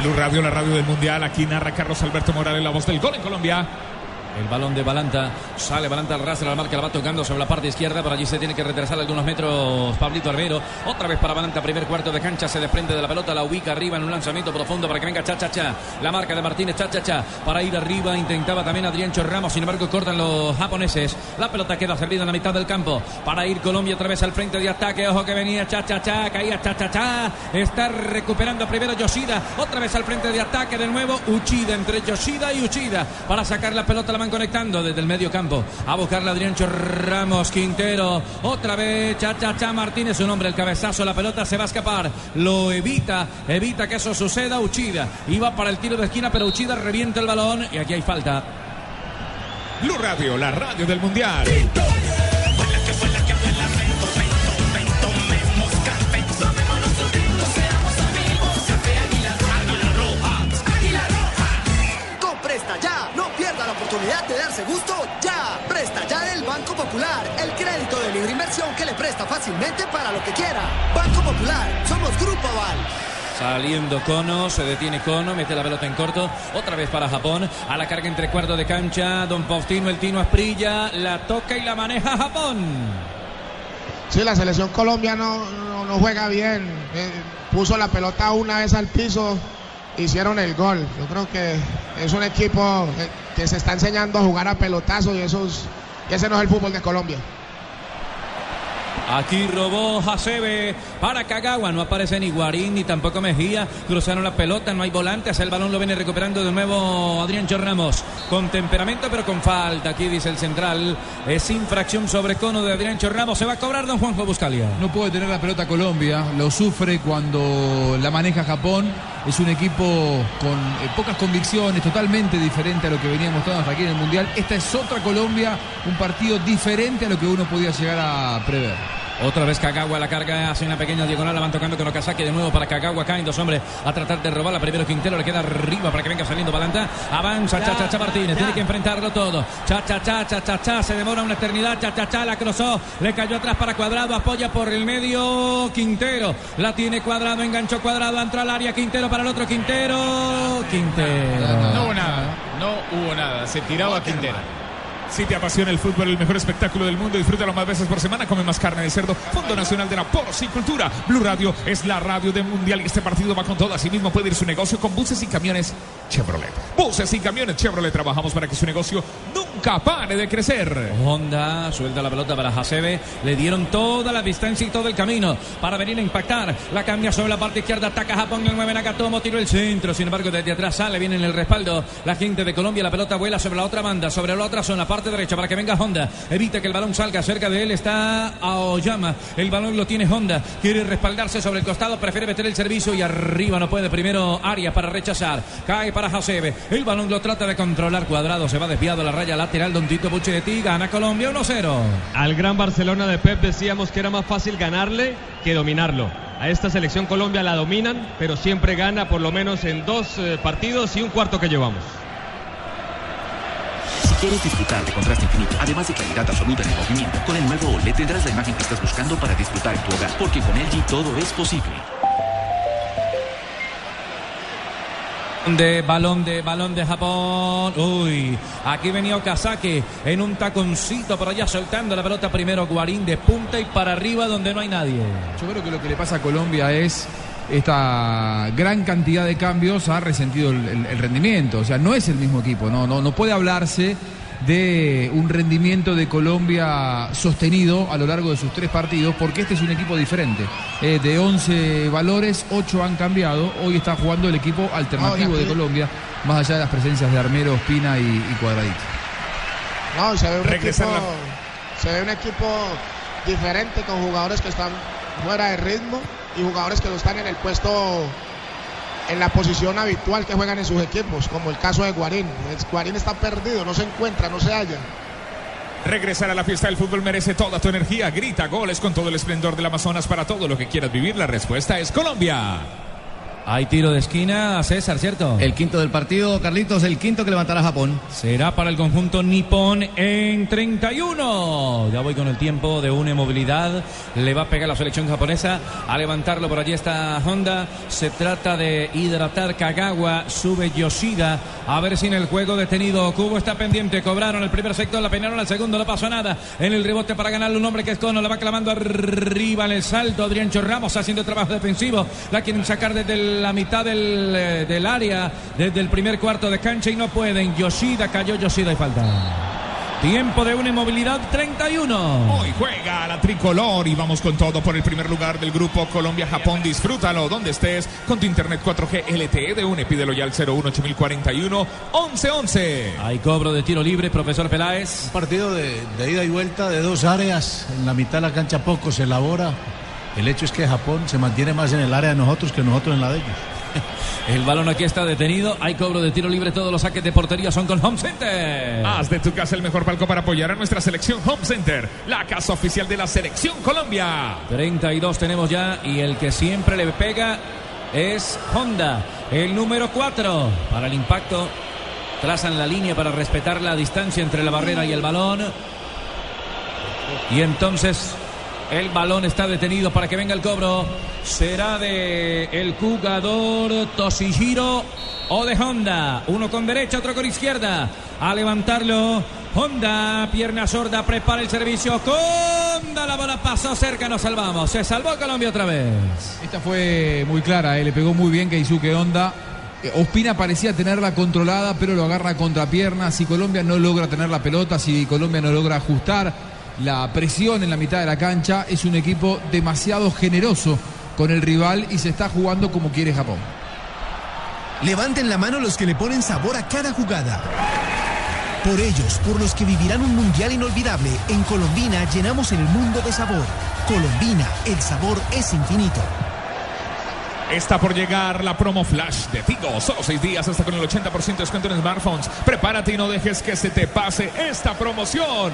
Blue Radio, la radio del mundial. Aquí narra Carlos Alberto Morales, la voz del gol en Colombia. El balón de Balanta. Sale Balanta al ras de la marca. La va tocando sobre la parte izquierda. Por allí se tiene que retrasar algunos metros Pablito Arbero. Otra vez para Balanta. Primer cuarto de cancha. Se desprende de la pelota. La ubica arriba en un lanzamiento profundo para que venga cha cha cha. La marca de Martínez cha cha cha. Para ir arriba. Intentaba también Adrián Ramos. Sin embargo, cortan los japoneses. La pelota queda servida en la mitad del campo. Para ir Colombia otra vez al frente de ataque. Ojo que venía cha cha cha. Caía cha cha cha. Está recuperando primero Yoshida. Otra vez al frente de ataque. De nuevo Uchida. Entre Yoshida y Uchida. Para sacar la pelota. La van conectando desde el medio campo. A buscarla Adrián Ramos. Quintero. Otra vez cha cha cha. Martínez. Su nombre. El cabezazo. La pelota se va a escapar. Lo evita. Evita que eso suceda. Uchida. Iba para el tiro de esquina. Pero Uchida revienta el balón. Y aquí hay falta. Blue Radio, la radio del mundial. Gusto ya. Presta Ya del Banco Popular, el crédito de libre inversión que le presta fácilmente para lo que quiera. Banco Popular, somos Grupo Aval. Saliendo Cono, se detiene Cono, mete la pelota en corto, otra vez para Japón, a la carga entre cuarto de cancha, Don Faustino, el Tino Asprilla, la toca y la maneja Japón. Sí, la selección Colombia no, no, no juega bien. Eh, puso la pelota una vez al piso, hicieron el gol. Yo creo que es un equipo que se está enseñando a jugar a pelotazo y eso es- y ese no es el fútbol de Colombia. Aquí robó Hasebe para Kagawa. No aparece ni Guarín ni tampoco Mejía. Cruzaron la pelota, no hay volante. Hacia el balón lo viene recuperando de nuevo Adrián Ramos. Con temperamento pero con falta. Aquí dice el central. Es infracción sobre cono de Adrián Ramos. Se va a cobrar don Juanjo Buscalia. No puede tener la pelota Colombia. Lo sufre cuando la maneja Japón. Es un equipo con eh, pocas convicciones, totalmente diferente a lo que venía mostrando hasta aquí en el Mundial. Esta es otra Colombia, un partido diferente a lo que uno podía llegar a prever. Otra vez Kagawa la carga, hace una pequeña diagonal, la van tocando con Okazaki de nuevo para Kagawa. Caen dos hombres a tratar de robarla. Primero Quintero le queda arriba para que venga saliendo Balanta. Avanza Cha Cha Cha Martínez, tiene que enfrentarlo todo. Cha Cha Cha Cha Cha Cha, se demora una eternidad. Cha Cha Cha la cruzó, le cayó atrás para Cuadrado, apoya por el medio Quintero. La tiene Cuadrado, enganchó Cuadrado, entra al área Quintero para el otro Quintero. Quintero. No hubo nada, no hubo nada. Se tiraba Quintero. Si te apasiona el fútbol, el mejor espectáculo del mundo, disfrútalo más veces por semana. Come más carne de cerdo. Fondo Nacional de la Porcicultura. Blue Radio es la radio del mundial y este partido va con todo. Asimismo puede ir su negocio con buses y camiones Chevrolet. Buses y camiones Chevrolet. Trabajamos para que su negocio nunca pare de crecer. Honda suelta la pelota para Hasebe. Le dieron toda la distancia y todo el camino para venir a impactar. La cambia sobre la parte izquierda. Ataca Japón. El 9 Nagatomo. Tiró el centro. Sin embargo, desde atrás sale. Viene en el respaldo. La gente de Colombia. La pelota vuela sobre la otra banda. Sobre la otra zona. Parte derecha para que venga Honda. Evita que el balón salga. Cerca de él está Aoyama. El balón lo tiene Honda. Quiere respaldarse sobre el costado. Prefiere meter el servicio y arriba no puede. Primero Arias para rechazar. Cae para Hasebe. El balón lo trata de controlar. Cuadrado se va desviado a la raya lateral. Don Tito Puchetti gana Colombia 1-0. Al gran Barcelona de Pep decíamos que era más fácil ganarle que dominarlo. A esta selección Colombia la dominan, pero siempre gana por lo menos en dos eh, partidos y un cuarto que llevamos. Quieres disfrutar de contraste infinito, además de claridad absoluta en el movimiento, con el nuevo OLED tendrás la imagen que estás buscando para disfrutar en tu hogar, porque con LG todo es posible. de balón de balón de Japón. Uy, aquí venía Okazaki en un taconcito por allá soltando la pelota primero Guarín de punta y para arriba donde no hay nadie. Yo creo que lo que le pasa a Colombia es esta gran cantidad de cambios ha resentido el, el- el rendimiento. O sea, no es el mismo equipo. No, no, no puede hablarse de un rendimiento de Colombia sostenido a lo largo de sus tres partidos, porque este es un equipo diferente. Eh, de 11 valores, 8 han cambiado. Hoy está jugando el equipo alternativo No, de Colombia, más allá de las presencias de Armero, Espina y, y Cuadradito. No, y se ve un Regresar equipo, la- se ve un equipo diferente con jugadores que están fuera de ritmo y jugadores que no están en el puesto en la posición habitual que juegan en sus equipos, como el caso de Guarín. El Guarín está perdido, no se encuentra, no se halla. Regresar a la fiesta del fútbol merece toda tu energía. Grita goles con todo el esplendor del Amazonas para todo lo que quieras vivir. La respuesta es Colombia. Hay tiro de esquina, César, ¿cierto? El quinto del partido, Carlitos, el quinto que levantará Japón. Será para el conjunto nipón en 31. Ya voy con el tiempo de una movilidad. Le va a pegar la selección japonesa. A levantarlo por allí está Honda. Se trata de hidratar Kagawa. Sube Yoshida. A ver si en el juego detenido Cubo está pendiente. Cobraron el primer sector, la peinaron al segundo. No pasó nada. En el rebote para ganarle un hombre que es Cono. La va clamando arriba en el salto. Adrián Ramos haciendo trabajo defensivo. La quieren sacar desde la mitad del, eh, del área. Desde el primer cuarto de cancha y no pueden. Yoshida cayó. Yoshida y falta. Tiempo de una inmovilidad 31. Hoy juega la tricolor y vamos con todo por el primer lugar del grupo Colombia-Japón. Disfrútalo donde estés con tu internet 4G LTE de UNE. Pídelo ya al 018041 1111. Hay cobro de tiro libre, profesor Peláez. Un partido de, de ida y vuelta de dos áreas. En la mitad de la cancha poco se elabora. El hecho es que Japón se mantiene más en el área de nosotros que nosotros en la de ellos. El balón aquí está detenido. Hay cobro de tiro libre. Todos los saques de portería son con Home Center. Haz de tu casa el mejor palco para apoyar a nuestra selección Home Center, la casa oficial de la selección Colombia. 32 tenemos ya y el que siempre le pega es Honda, el número 4 para el impacto. Trazan la línea para respetar la distancia entre la barrera y el balón. Y entonces el balón está detenido para que venga el cobro. Será de el jugador Toshihiro o de Honda. Uno con derecha, otro con izquierda. A levantarlo. Honda, pierna sorda, prepara el servicio. Honda, la bola pasó cerca, nos salvamos. Se salvó Colombia otra vez. Esta fue muy clara, eh, le pegó muy bien Keisuke Honda. Eh, Ospina parecía tenerla controlada, pero lo agarra contra pierna. Si Colombia no logra tener la pelota, si Colombia no logra ajustar la presión en la mitad de la cancha. Es un equipo demasiado generoso con el rival y se está jugando como quiere Japón. Levanten la mano los que le ponen sabor a cada jugada. Por ellos, por los que vivirán un mundial inolvidable, en Colombina llenamos el mundo de sabor. Colombina, el sabor es infinito. Está por llegar la promo flash de Tigo. Solo seis días hasta con el 80% de descuento en smartphones. Prepárate y no dejes que se te pase esta promoción.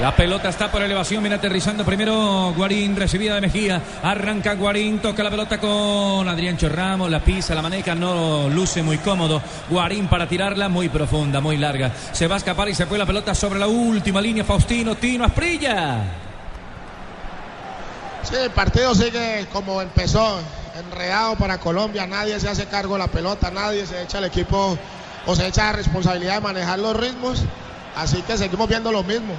La pelota está por elevación, viene aterrizando primero Guarín, recibida de Mejía, arranca Guarín, toca la pelota con Adrián Chorramos, la pisa, la maneja, no luce muy cómodo. Guarín para tirarla muy profunda, muy larga. Se va a escapar y se fue la pelota sobre la última línea. Faustino, Tino, Asprilla. Sí, el partido sigue como empezó, enredado para Colombia, nadie se hace cargo de la pelota, nadie se echa al equipo o se echa la responsabilidad de manejar los ritmos, así que seguimos viendo lo mismo.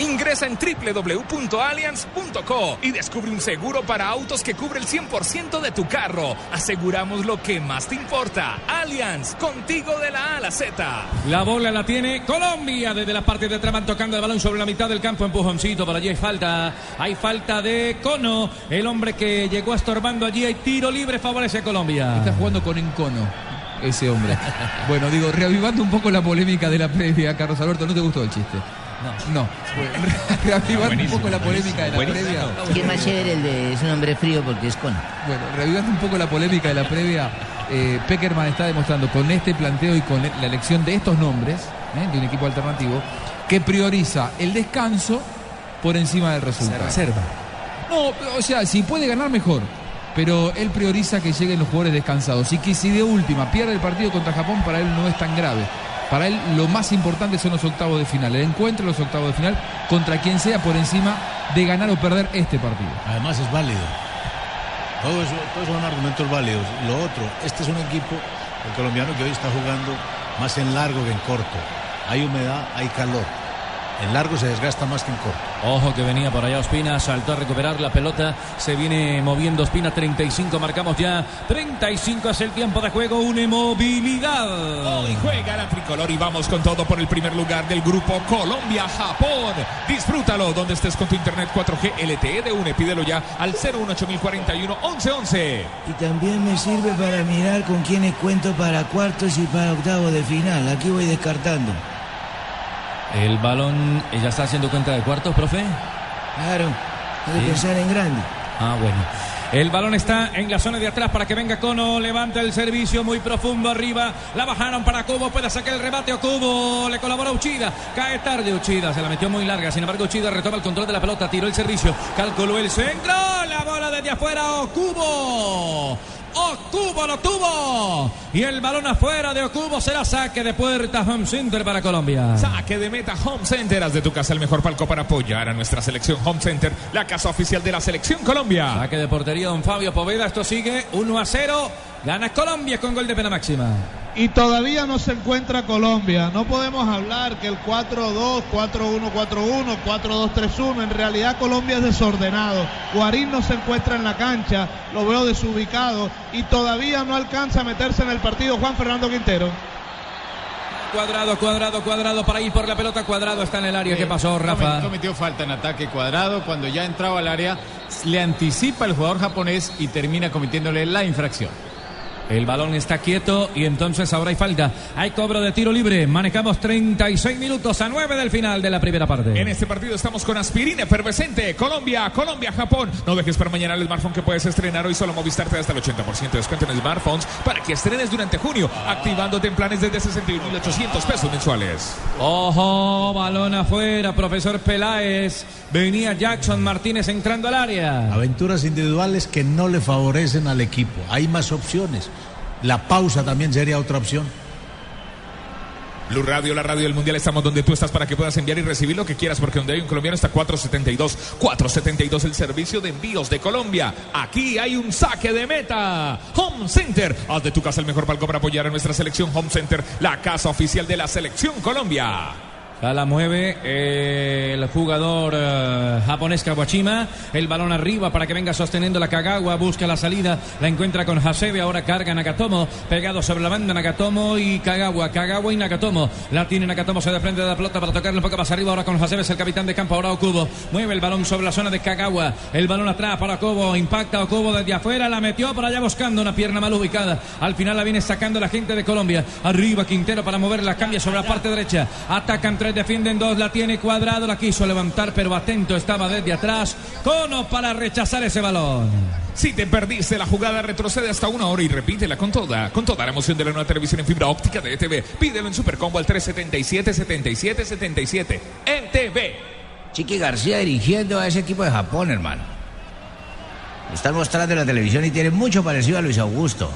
Ingresa en www.allianz.co y descubre un seguro para autos que cubre el 100% de tu carro. Aseguramos lo que más te importa. Allianz, contigo de la A a la Z. La bola la tiene Colombia desde la parte de atrás van tocando el balón sobre la mitad del campo. Empujoncito, por allí hay falta. Hay falta de Cono, el hombre que llegó estorbando allí. Hay tiro libre, favorece a Colombia. Está jugando con encono ese hombre. Bueno, digo, reavivando un poco la polémica de la previa, Carlos Alberto, ¿no te gustó el chiste? No. No. reavivando un poco la polémica de la previa. Qué más chévere el de es un hombre frío porque es con. Bueno, reavivando un poco la polémica de la previa, eh, Peckerman está demostrando con este planteo y con la elección de estos nombres, ¿eh? de un equipo alternativo, que prioriza el descanso por encima del resultado. reserva. No, o sea, si puede ganar mejor. Pero él prioriza que lleguen los jugadores descansados. Y que si de última pierde el partido contra Japón, para él no es tan grave. Para él lo más importante son los octavos de final. El encuentro, los octavos de final, contra quien sea por encima de ganar o perder este partido. Además es válido. Todos todo son argumentos válidos. Lo otro, este es un equipo, el colombiano que hoy está jugando más en largo que en corto. Hay humedad, hay calor. En largo se desgasta más que en corto. Ojo que venía por allá Ospina, saltó a recuperar la pelota, se viene moviendo Ospina, 35, marcamos ya, 35 es el tiempo de juego, una movilidad. Hoy juega la tricolor y vamos con todo por el primer lugar del grupo Colombia-Japón. Disfrútalo donde estés con tu internet 4G LTE de UNE, pídelo ya al 018041 1111. Y también me sirve para mirar con quiénes cuento para cuartos y para octavos de final. Aquí voy descartando. El balón, ¿ya está haciendo cuenta de cuartos, profe? Claro, hay que Sí. pensar en grande. Ah, bueno. El balón está en la zona de atrás para que venga Cono. Levanta el servicio muy profundo arriba. La bajaron para Cubo. Puede sacar el remate a Cubo. Le colabora Uchida. Cae tarde Uchida. Se la metió muy larga. Sin embargo, Uchida retoma el control de la pelota. Tiró el servicio. Calculó el centro. La bola desde afuera. Ocubo. Ocubo lo tuvo. Y el balón afuera de Ocubo será saque de puerta Home Center para Colombia. Saque de meta Home Center. Haz de tu casa el mejor palco para apoyar a nuestra selección Home Center, la casa oficial de la selección Colombia. Saque de portería don Fabio Poveda. Esto sigue 1 a 0. Gana Colombia con gol de pena máxima. Y todavía no se encuentra Colombia. No podemos hablar que el 4-2, 4-1-4-1, 4-2-3-1. En realidad Colombia es desordenado. Guarín no se encuentra en la cancha. Lo veo desubicado. Y todavía no alcanza a meterse en el partido Juan Fernando Quintero. Cuadrado, cuadrado, cuadrado para ir por la pelota. Cuadrado está en el área. ¿Qué pasó, Rafa? Cometió falta en ataque cuadrado. Cuando ya entraba al área, le anticipa el jugador japonés y termina cometiéndole la infracción. El balón está quieto y entonces ahora hay falta. Hay cobro de tiro libre. Manejamos 36 minutos a 9 del final de la primera parte. En este partido estamos con aspirina efervescente. Colombia, Colombia, Japón. No dejes para mañana el smartphone que puedes estrenar hoy. Solo Movistar te da hasta el 80% de descuento en smartphones para que estrenes durante junio, activándote en planes desde 61.800 pesos mensuales. Ojo, balón afuera, profesor Peláez. Venía Jackson Martínez entrando al área. Aventuras individuales que no le favorecen al equipo. Hay más opciones. La pausa también sería otra opción. Blue Radio, la radio del mundial, estamos donde tú estás para que puedas enviar y recibir lo que quieras, porque donde hay un colombiano está 472. 472 el servicio de envíos de Colombia. Aquí hay un saque de meta. Home Center. Haz de tu casa el mejor palco para apoyar a nuestra selección Home Center, la casa oficial de la selección Colombia. La mueve eh, el jugador eh, japonés Kawashima. El balón arriba para que venga sosteniendo la Kagawa. Busca la salida. La encuentra con Hasebe. Ahora carga Nakatomo. Pegado sobre la banda Nakatomo y Kagawa. Kagawa y Nakatomo. La tiene Nakatomo. Se desprende de la pelota para tocarle un poco más arriba. Ahora con Hasebe es el capitán de campo. Ahora Okubo. Mueve el balón sobre la zona de Kagawa. El balón atrás para Okubo. Impacta Okubo desde afuera. La metió para allá buscando una pierna mal ubicada. Al final la viene sacando la gente de Colombia. Arriba Quintero para moverla. Cambia sobre la parte derecha. Ataca entre defienden dos, la tiene cuadrado, la quiso levantar, pero atento estaba desde atrás. Cono para rechazar ese balón. Si te perdiste la jugada, retrocede hasta una hora y repítela con toda, con toda la emoción de la nueva televisión en fibra óptica de ETV. Pídelo en Supercombo al 377-7777. ETV. Chiqui García dirigiendo a ese equipo de Japón, hermano. Están mostrando en la televisión y tiene mucho parecido a Luis Augusto.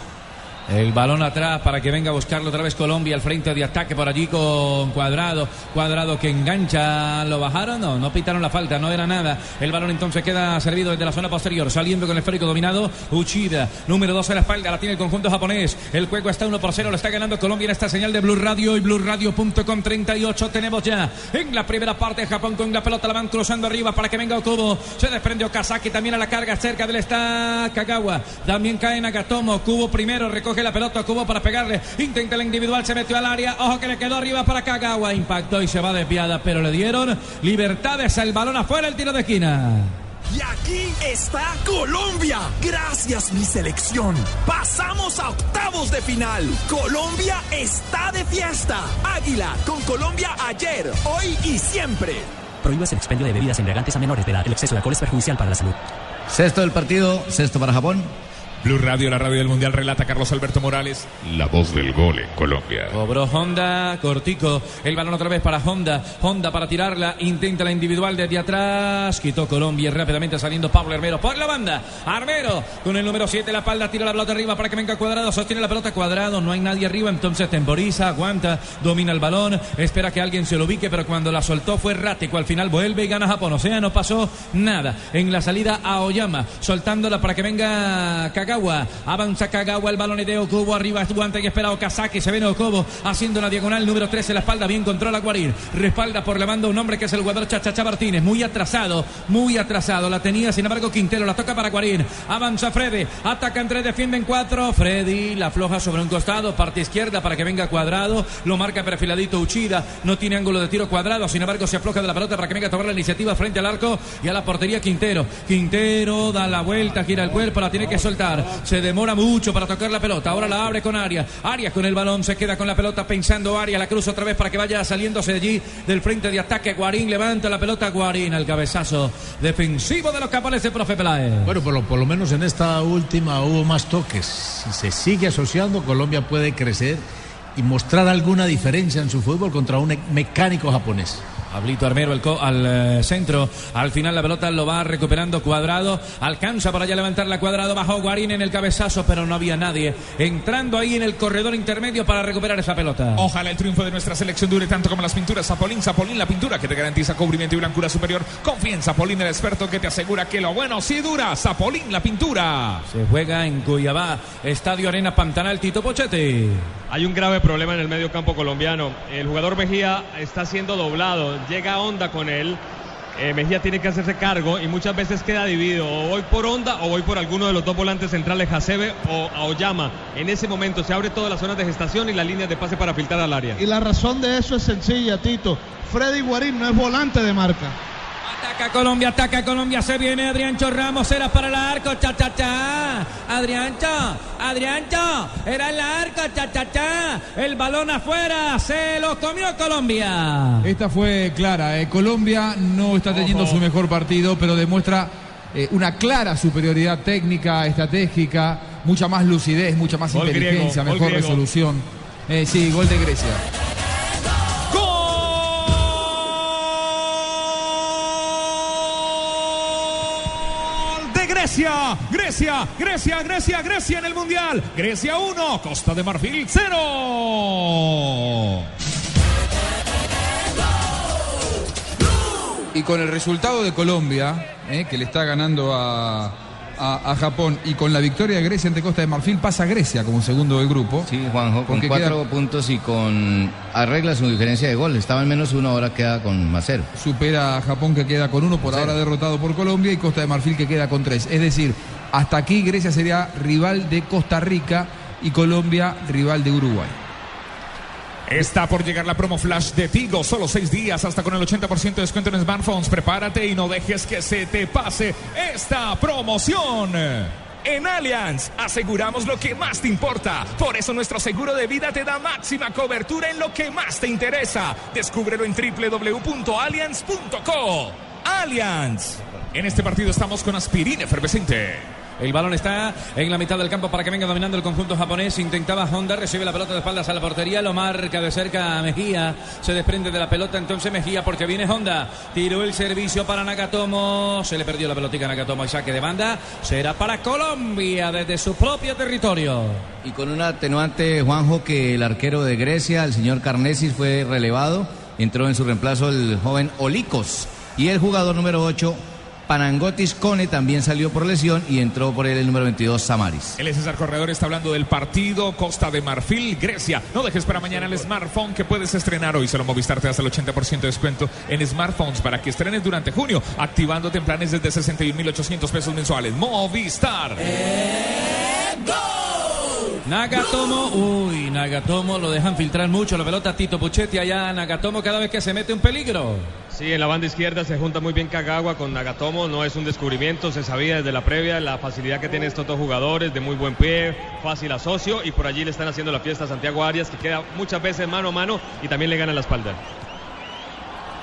El balón atrás para que venga a buscarlo otra vez Colombia al frente de ataque por allí con Cuadrado. Cuadrado que engancha. ¿Lo bajaron? No, no pitaron la falta, no era nada. El balón entonces queda servido desde la zona posterior. Saliendo con el esférico dominado. Uchida, número 2 en la espalda, la tiene el conjunto japonés. El juego está 1 por 0, lo está ganando Colombia en esta señal de Blue Radio y BlueRadio.com 38. Tenemos ya en la primera parte Japón con la pelota, la van cruzando arriba para que venga Okubo. Se desprendió Kazaki también a la carga cerca del está Kagawa. También cae Nagatomo. Kubo primero recoge la pelota Kubo para pegarle. Intenta el individual, se metió al área. Ojo que le quedó arriba para Kagawa. Impactó y se va desviada, pero le dieron libertades. El balón afuera, el tiro de esquina. Y aquí está Colombia. Gracias mi selección. Pasamos a octavos de final. Colombia está de fiesta. Águila con Colombia ayer, hoy y siempre. Prohíbes el expendio de bebidas embriagantes a menores de edad. El exceso de alcohol es perjudicial para la salud. Sexto del partido, sexto para Japón. Blue Radio, la radio del Mundial, relata Carlos Alberto Morales, la voz del gol en Colombia. Cobró Honda, cortico. El balón otra vez para Honda. Honda para tirarla. Intenta la individual desde atrás. Quitó Colombia rápidamente saliendo Pablo Armero por la banda. Armero con el número 7 la espalda. Tira la pelota arriba para que venga cuadrado. Sostiene la pelota cuadrado. No hay nadie arriba. Entonces temporiza, aguanta, domina el balón. Espera que alguien se lo ubique. Pero cuando la soltó fue errático. Al final vuelve y gana Japón. O sea, no pasó nada. En la salida a Oyama. Soltándola para que venga Kagawa. Avanza Kagawa, el balón de Okubo arriba, aguanta y espera Okazaki, se viene Okubo haciendo una diagonal número 13 en la espalda, bien controla Guarín, respalda por la banda un hombre que es el jugador Chachacha Martínez, muy atrasado, muy atrasado, la tenía sin embargo Quintero, la toca para Guarín, avanza Freddy, atacan tres, defienden cuatro, Freddy la afloja sobre un costado, parte izquierda para que venga cuadrado, lo marca perfiladito Uchida, no tiene ángulo de tiro cuadrado, sin embargo se afloja de la pelota para que venga a tomar la iniciativa frente al arco y a la portería Quintero, Quintero da la vuelta, gira el cuerpo, la tiene que soltar, se demora mucho para tocar la pelota. Ahora la abre con Arias. Arias con el balón se queda con la pelota pensando Arias. La cruza otra vez para que vaya saliéndose de allí del frente de ataque. Guarín levanta la pelota. Guarín al cabezazo defensivo de los capones de Profe Peláez. Bueno, por lo, por lo menos en esta última hubo más toques. Si se sigue asociando, Colombia puede crecer y mostrar alguna diferencia en su fútbol contra un mecánico japonés. Pablito Armero al, al eh, centro. Al final la pelota lo va recuperando Cuadrado. Alcanza para ya levantar la Cuadrado. Bajó Guarín en el cabezazo, pero no había nadie entrando ahí en el corredor intermedio para recuperar esa pelota. Ojalá el triunfo de nuestra selección dure tanto como las pinturas. Zapolín, Zapolín, la pintura que te garantiza cubrimiento y blancura superior. Confía en Zapolín, el experto que te asegura que lo bueno sí dura. Zapolín, la pintura. Se juega en Cuyabá, Estadio Arena Pantanal, Tito Pochete. Hay un grave problema en el medio campo colombiano. El jugador Mejía está siendo doblado llega Onda con él. Eh, Mejía tiene que hacerse cargo y muchas veces queda dividido. O voy por Onda o voy por alguno de los dos volantes centrales, Hasebe o Aoyama. En ese momento se abre todas las zonas de gestación y las líneas de pase para filtrar al área. Y la razón de eso es sencilla, Tito. Freddy Guarín no es volante de marca. Ataca Colombia, ataca Colombia, se viene Adriancho Ramos, era para el arco, cha cha cha. Adriancho, Adriancho, era el arco, cha cha cha. El balón afuera, se lo comió Colombia. Esta fue clara, eh. Colombia no está teniendo Ojo. su mejor partido, pero demuestra eh, una clara superioridad técnica, estratégica, mucha más lucidez, mucha más Gol inteligencia, griego, mejor griego. resolución. Eh, sí, gol de Grecia. Grecia, Grecia, Grecia, Grecia, Grecia en el Mundial. Grecia 1, Costa de Marfil 0. Y con el resultado de Colombia, eh, que le está ganando a, a, a Japón y con la victoria de Grecia ante Costa de Marfil pasa Grecia como segundo del grupo. Sí, Juanjo, con cuatro queda- puntos y con arregla su diferencia de gol. Estaba en menos uno, ahora queda con más cero. supera a Japón que queda con uno, por ahora derrotado por Colombia, y Costa de Marfil que queda con tres. Es decir, hasta aquí Grecia sería rival de Costa Rica y Colombia rival de Uruguay. Está por llegar la promo flash de Tigo, solo seis días, hasta con el 80% de descuento en smartphones. Prepárate y no dejes que se te pase esta promoción. En Allianz aseguramos lo que más te importa. Por eso nuestro seguro de vida te da máxima cobertura en lo que más te interesa. Descúbrelo en www.allianz.co. Allianz. En este partido estamos con aspirina efervescente. El balón está en la mitad del campo para que venga dominando el conjunto japonés. Intentaba Honda, recibe la pelota de espaldas a la portería, lo marca de cerca Mejía. Se desprende de la pelota entonces Mejía porque viene Honda. Tiró el servicio para Nagatomo. Se le perdió la pelotica a Nagatomo y saque de banda. Será para Colombia desde su propio territorio. Y con un atenuante, Juanjo, que el arquero de Grecia, el señor Carnesis, fue relevado. Entró en su reemplazo el joven Olikos. Y el jugador número 8, Panangotis Cone, también salió por lesión y entró por él el número 22, Samaris. El César Corredor está hablando del partido Costa de Marfil, Grecia. No dejes para mañana el smartphone que puedes estrenar hoy. Solo Movistar te da hasta el 80% de descuento en smartphones para que estrenes durante junio, activándote en planes desde 61.800 pesos mensuales. Movistar. Nagatomo, uy, Nagatomo lo dejan filtrar mucho la pelota. Tito Puchetti allá, Nagatomo cada vez que se mete un peligro. Sí, en la banda izquierda se junta muy bien Kagawa con Nagatomo, no es un descubrimiento, se sabía desde la previa la facilidad que tienen estos dos jugadores, de muy buen pie, fácil asocio y por allí le están haciendo la fiesta a Santiago Arias que queda muchas veces mano a mano y también le gana la espalda.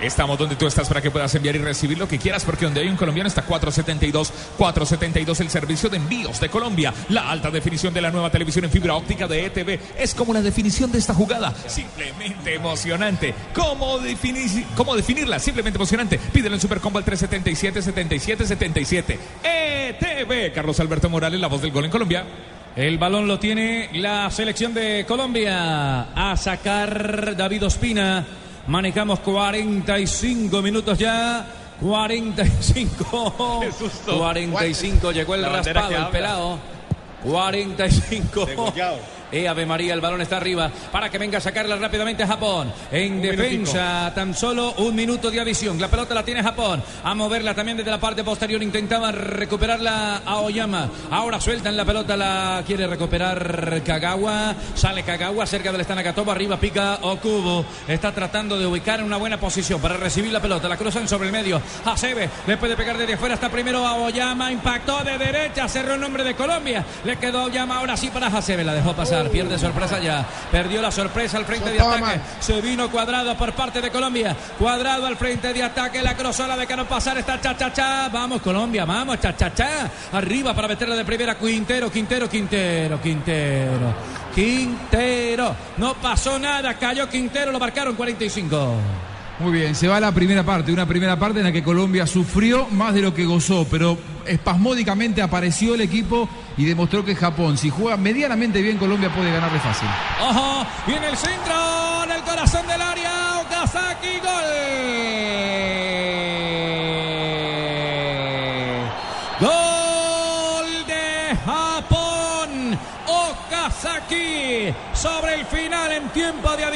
Estamos donde tú estás para que puedas enviar y recibir lo que quieras, porque donde hay un colombiano está 472. 472 el servicio de envíos de Colombia. La alta definición de la nueva televisión en fibra óptica de ETV es como la definición de esta jugada. Simplemente emocionante. ¿Cómo, cómo definirla? Simplemente emocionante. Pídelo en Supercombo al 377 77 77. ETV. Carlos Alberto Morales, la voz del gol en Colombia. El balón lo tiene la selección de Colombia. A sacar David Ospina. Manejamos 45 minutos ya. 45. 45. Llegó el raspado, el pelado. 45. Eh, Ave María, el balón está arriba para que venga a sacarla rápidamente a Japón. En Un defensa, tan solo un minuto de adición. La pelota la tiene Japón. A moverla también desde la parte posterior. Intentaba recuperarla a Oyama. Ahora sueltan la pelota, la quiere recuperar Kagawa. Sale Kagawa cerca del Stanakatomo. Arriba pica Okubo. Está tratando de ubicar en una buena posición para recibir la pelota. La cruzan sobre el medio. Hasebe le puede pegar desde afuera. Está primero a Oyama. Impactó de derecha. Cerró el nombre de Colombia. Le quedó Oyama ahora sí para Hasebe. La dejó pasar. Pierde sorpresa ya. Perdió la sorpresa al frente de ataque. Se vino cuadrado por parte de Colombia. Cuadrado al frente de ataque. La cruzó, la dejaron pasar. Está cha cha cha. Vamos, Colombia, vamos, cha cha cha. Arriba para meterla de primera. Quintero, Quintero, Quintero, Quintero. Quintero. No pasó nada. Cayó Quintero. Lo marcaron 45. Muy bien, se va la primera parte, una primera parte en la que Colombia sufrió más de lo que gozó, pero espasmódicamente apareció el equipo y demostró que Japón, si juega medianamente bien, Colombia puede ganarle fácil. Ojo, viene el centro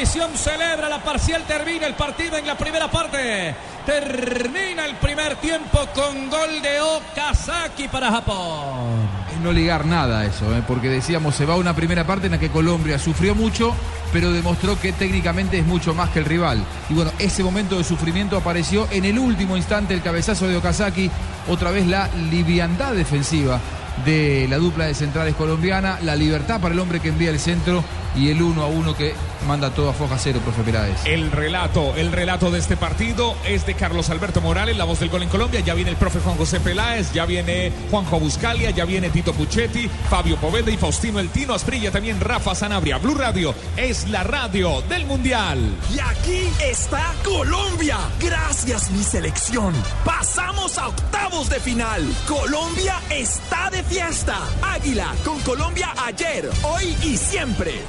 adición celebra la parcial termina el partido en la primera parte termina el primer tiempo con gol de Okazaki para Japón Es no ligar nada eso, ¿eh? porque decíamos, se va una primera parte en la que Colombia sufrió mucho, pero demostró que técnicamente es mucho más que el rival. Y bueno, ese momento de sufrimiento apareció en el último instante, el cabezazo de Okazaki, otra vez la liviandad defensiva de la dupla de centrales colombiana, la libertad para el hombre que envía el centro y el uno a uno que manda todo a foja cero, profe Peláez. El relato, el relato de este partido es de Carlos Alberto Morales, la voz del gol en Colombia. Ya viene el profe Juan José Peláez, ya viene Juanjo Buscalia, ya viene Tito Puchetti, Fabio Poveda y Faustino El Tino Asprilla, también Rafa Sanabria. Blue Radio es la radio del Mundial. Y aquí está Colombia. Gracias, mi selección. Pasamos a octavos de final. Colombia está de fiesta. Águila con Colombia ayer, hoy y siempre.